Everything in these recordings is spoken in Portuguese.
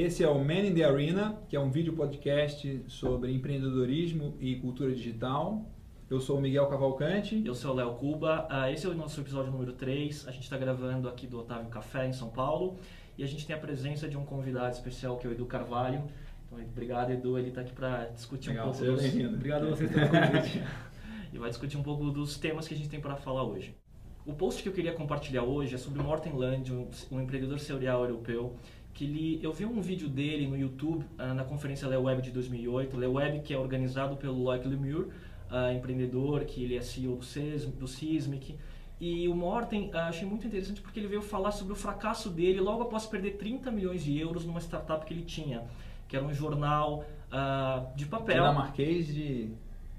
Esse é o Man in the Arena, que é um vídeo podcast sobre empreendedorismo e cultura digital. Eu sou o Miguel Cavalcante. Eu sou o Léo Cuba. Uh, esse é o nosso episódio número 3. A gente está gravando aqui do Otávio Café, em São Paulo. E a gente tem a presença de um convidado especial, que é o Edu Carvalho. Então, obrigado, Edu. Ele está aqui para discutir Legal, um pouco dos... Obrigado a vocês pelo convite. e vai discutir um pouco dos temas que a gente tem para falar hoje. O post que eu queria compartilhar hoje é sobre o Morten Land, um empreendedor serial europeu, que ele, eu vi um vídeo dele no YouTube, uh, na conferência Le Web de 2008, Le Web que é organizado pelo Loic Lemur, uh, empreendedor, que ele é CEO do, Sesm, do Sismic, e o Morten uh, achei muito interessante porque ele veio falar sobre o fracasso dele logo após perder 30 milhões de euros numa startup que ele tinha, que era um jornal uh, de papel. Dinamarquês de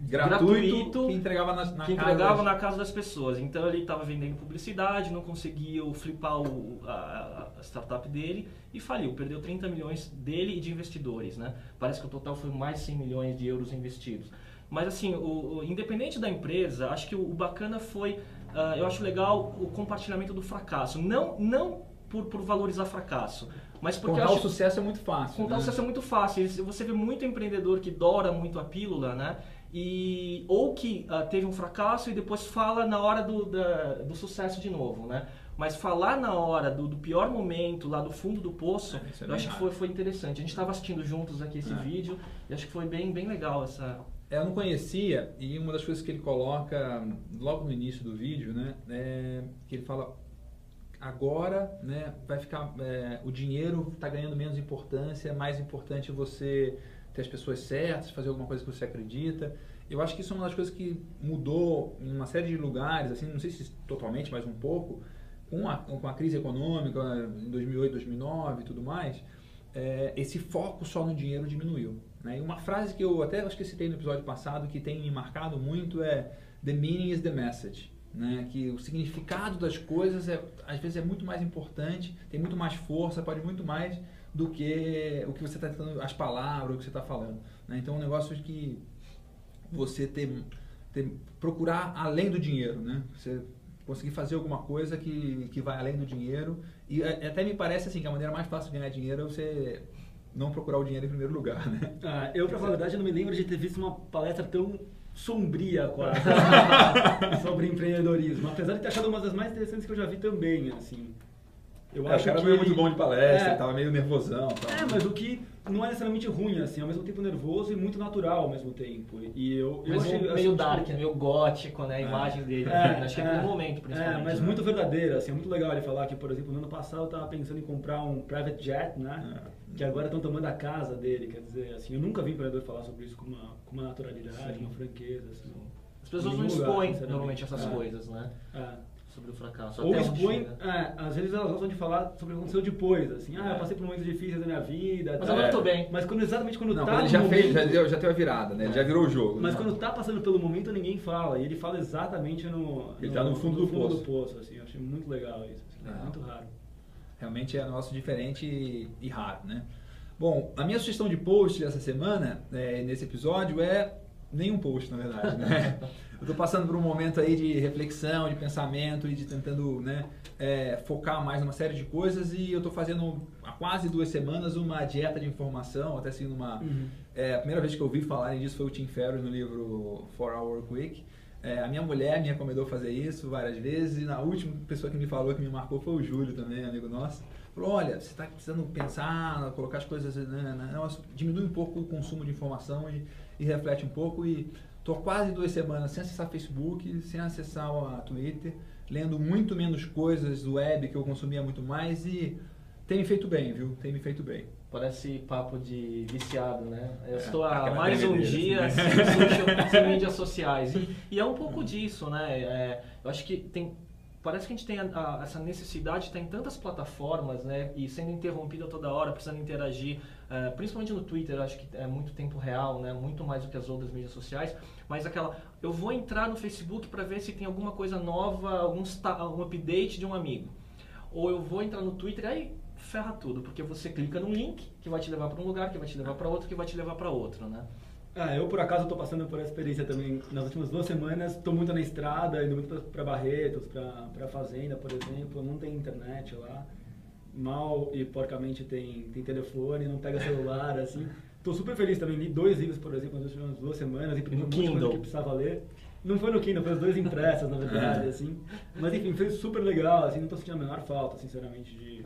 gratuito, gratuito que entregava na, na que entregava na casa das pessoas. Então ele estava vendendo publicidade, não conseguiu flipar o, a, a, startup dele e faliu, perdeu 30 milhões dele e de investidores, né? Parece que o total foi mais de 100 milhões de euros investidos. Mas assim, o, o independente da empresa, acho que o, o bacana foi, uh, eu acho legal o compartilhamento do fracasso. Não, não por, por valorizar fracasso, mas porque contar o sucesso é muito fácil. Contar né? o sucesso é muito fácil. Você vê muito empreendedor que dora muito a pílula, né? E ou que uh, teve um fracasso e depois fala na hora do, da, do sucesso de novo, né? Mas falar na hora do, do pior momento, lá do fundo do poço, é, é eu acho que foi, foi interessante. A gente estava assistindo juntos aqui esse é. vídeo e acho que foi bem, bem legal essa... É, eu não conhecia e uma das coisas que ele coloca logo no início do vídeo, né? É que ele fala agora né, vai ficar é, o dinheiro está ganhando menos importância, é mais importante você ter as pessoas certas, fazer alguma coisa que você acredita. Eu acho que isso é uma das coisas que mudou em uma série de lugares, assim, não sei se totalmente, mas um pouco, com a, com a crise econômica em 2008, 2009 e tudo mais, é, esse foco só no dinheiro diminuiu. Né? E uma frase que eu até acho que citei no episódio passado, que tem me marcado muito, é The meaning is the message. Né? Que o significado das coisas é, às vezes é muito mais importante, tem muito mais força, pode muito mais do que o que você está tentando, as palavras, o que você está falando. Né? Então, é um negócio que você ter, ter, procurar além do dinheiro, né? Você conseguir fazer alguma coisa que, que vai além do dinheiro. E até me parece assim que a maneira mais fácil de ganhar dinheiro é você não procurar o dinheiro em primeiro lugar, né? Ah, eu, pra falar a verdade, não me lembro de ter visto uma palestra tão sombria quase sobre empreendedorismo. Apesar de ter achado uma das mais interessantes que eu já vi também, assim. Eu é, acho o cara que... não é muito bom de palestra, é, tava meio nervosão. Tal. É, mas o que não é necessariamente ruim, assim, ao mesmo tempo nervoso e muito natural ao mesmo tempo. E eu, eu mas achei, meio assim, dark, tipo... meio gótico, né, a é. imagem dele. É, acho que é, no momento, é, principalmente. É, mas né? muito verdadeira, assim, é muito legal ele falar que, por exemplo, no ano passado eu tava pensando em comprar um private jet, né, é. que agora estão tomando a casa dele, quer dizer, assim, eu nunca vi empreendedor falar sobre isso com uma, com uma naturalidade, Sim. uma franqueza, assim. As pessoas não expõem normalmente essas coisas, né? É sobre o fracasso. Ou expõe, é, às vezes elas gostam de falar sobre o que aconteceu depois, assim, ah, eu é. passei por momentos difíceis da minha vida. Mas agora eu tô bem. Mas quando, exatamente quando não, tá quando ele já momento, fez, já deu, já teve a virada, né? Ele já virou o jogo. Mas né? quando tá passando pelo momento, ninguém fala. E ele fala exatamente no. Ele no, tá no fundo, no do, fundo poço. do poço. assim, eu achei muito legal isso. Assim, é. muito raro. Realmente é negócio diferente e, e raro, né? Bom, a minha sugestão de post dessa semana, é, nesse episódio, é nenhum post, na verdade, né? eu estou passando por um momento aí de reflexão, de pensamento e de tentando né, é, focar mais numa série de coisas e eu estou fazendo há quase duas semanas uma dieta de informação, até sendo uma... Uhum. É, a primeira vez que eu ouvi falarem disso foi o Tim Ferriss no livro For Hour Week. É, a minha mulher me recomendou fazer isso várias vezes e na última pessoa que me falou, que me marcou, foi o Júlio também, amigo nosso. Falou, olha, você está precisando pensar, colocar as coisas, né, né, diminui um pouco o consumo de informação e, e reflete um pouco e Estou quase duas semanas sem acessar Facebook, sem acessar o Twitter, lendo muito menos coisas do web que eu consumia muito mais e tem me feito bem, viu? Tem me feito bem. Parece papo de viciado, né? Eu é, estou há mais um dia assim, sem, social, sem mídias sociais. E, e, é um pouco disso, né? É, eu acho que tem parece que a gente tem a, a, essa necessidade de estar em tantas plataformas, né, e sendo interrompida toda hora, precisando interagir, uh, principalmente no Twitter, acho que é muito tempo real, né, muito mais do que as outras mídias sociais, mas aquela, eu vou entrar no Facebook para ver se tem alguma coisa nova, algum, algum update de um amigo, ou eu vou entrar no Twitter, aí ferra tudo, porque você clica num link que vai te levar para um lugar, que vai te levar para outro, que vai te levar para outro, né. Ah, eu por acaso estou passando por essa experiência também. Nas últimas duas semanas estou muito na estrada, indo muito para Barretos, para Fazenda, por exemplo. Não tem internet lá. mal e porcamente tem, tem telefone, não pega celular, assim. Estou super feliz também, li dois livros, por exemplo, nas últimas duas semanas, e no Kindle. que precisava ler. Não foi no Kindle, foi os dois impressos, na verdade, é. assim. Mas enfim, foi super legal, assim, não estou sentindo a menor falta, sinceramente, de...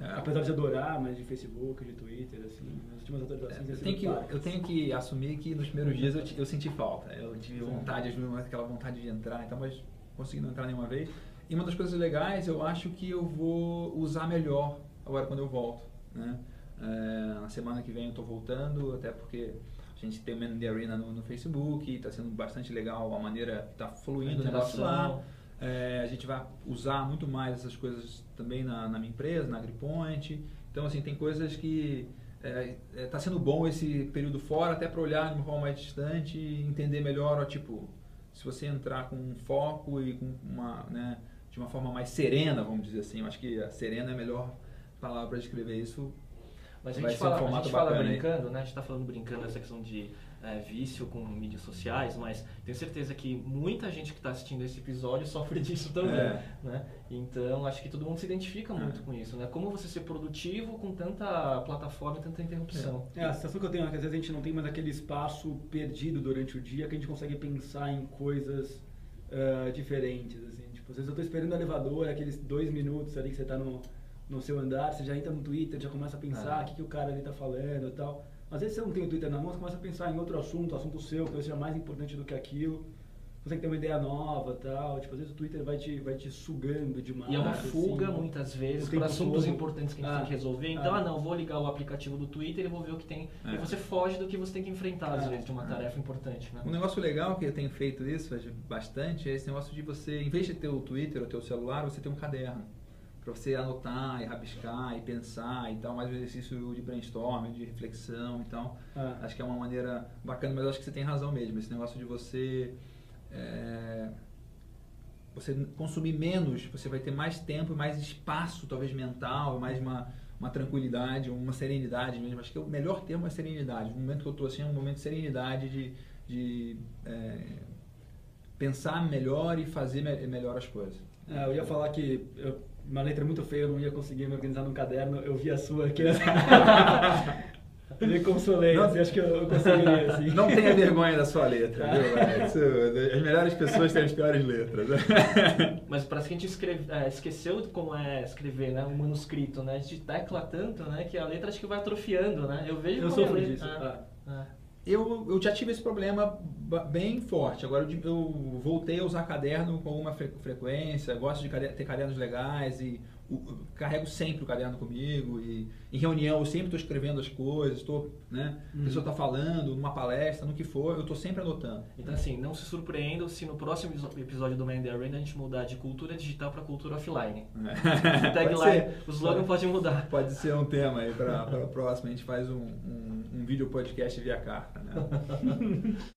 É. Apesar de adorar, mas de Facebook, de Twitter, assim, nas últimas atualizações... É, eu, tenho que, eu tenho que assumir que nos primeiros dias eu, eu senti falta. Eu tive vontade, aquela vontade de entrar, então, mas consegui não entrar nenhuma vez. E uma das coisas legais, eu acho que eu vou usar melhor agora quando eu volto, né? É, na semana que vem eu estou voltando, até porque a gente tem o Man in the Arena no, no Facebook, está sendo bastante legal a maneira que está fluindo o negócio lá. É, a gente vai usar muito mais essas coisas também na, na minha empresa, na AgriPoint. Então, assim, tem coisas que está é, é tá sendo bom esse período fora, até para olhar de uma forma mais distante e entender melhor, ó, tipo, se você entrar com foco e com uma, né, de uma forma mais serena, vamos dizer assim, eu acho que a serena é a melhor palavra para descrever isso mas a gente fala, um a gente fala brincando, né? A gente está falando brincando essa questão de é, vício com mídias sociais, mas tenho certeza que muita gente que está assistindo esse episódio sofre disso também, é. né? Então, acho que todo mundo se identifica muito é. com isso, né? Como você ser produtivo com tanta plataforma e tanta interrupção. É, a sensação que eu tenho é que às vezes a gente não tem mais aquele espaço perdido durante o dia que a gente consegue pensar em coisas uh, diferentes, assim. Tipo, às vezes eu estou esperando o elevador, aqueles dois minutos ali que você está no no seu andar, você já entra no Twitter, já começa a pensar ah. o que, que o cara ali está falando e tal. Às vezes você não tem o Twitter na mão, você começa a pensar em outro assunto, assunto seu, que seja mais importante do que aquilo. Você tem que ter uma ideia nova tal. Tipo, às vezes o Twitter vai te, vai te sugando demais. E é uma fuga, assim, muitas vezes, para assuntos todo. importantes que a gente ah, tem que resolver. Então, ah. ah. não, vou ligar o aplicativo do Twitter e vou ver o que tem. É. E você foge do que você tem que enfrentar, às é. vezes, de uma tarefa importante. Né? Um negócio legal que eu tenho feito isso bastante é esse negócio de você, em vez de ter o Twitter ou teu celular, você ter um caderno para você anotar e rabiscar e pensar e tal, mais um exercício de brainstorming, de reflexão então é. acho que é uma maneira bacana, mas acho que você tem razão mesmo, esse negócio de você é, você consumir menos, você vai ter mais tempo, mais espaço talvez mental, mais uma, uma tranquilidade, uma serenidade mesmo, acho que o melhor termo é serenidade, o momento que eu estou assim é um momento de serenidade, de, de é, pensar melhor e fazer me melhor as coisas. É, eu ia falar que eu uma letra muito feia, eu não ia conseguir me organizar num caderno. Eu vi a sua aqui. me consolei, não, assim, acho que eu conseguiria. Assim. Não tenha vergonha da sua letra, viu? Isso, as melhores pessoas têm as piores letras. Mas parece que a gente escreve, é, esqueceu como é escrever né, um manuscrito, né? A gente tecla tanto né, que a letra acho que vai atrofiando, né? Eu vejo Eu sofro disso. Ah, ah. Eu, eu já tive esse problema bem forte. Agora eu, eu voltei a usar caderno com alguma frequência, gosto de ter cadernos legais e carrego sempre o caderno comigo e em reunião eu sempre estou escrevendo as coisas, estou, né, a pessoa está uhum. falando numa palestra, no que for, eu estou sempre anotando. Então assim, não se surpreendam se no próximo episódio do Man the Arena a gente mudar de cultura digital para cultura offline. É. O tagline, o slogan pode, mudar. Pode ser um tema aí para o próximo, a gente faz um, um, um vídeo podcast via carta. Né?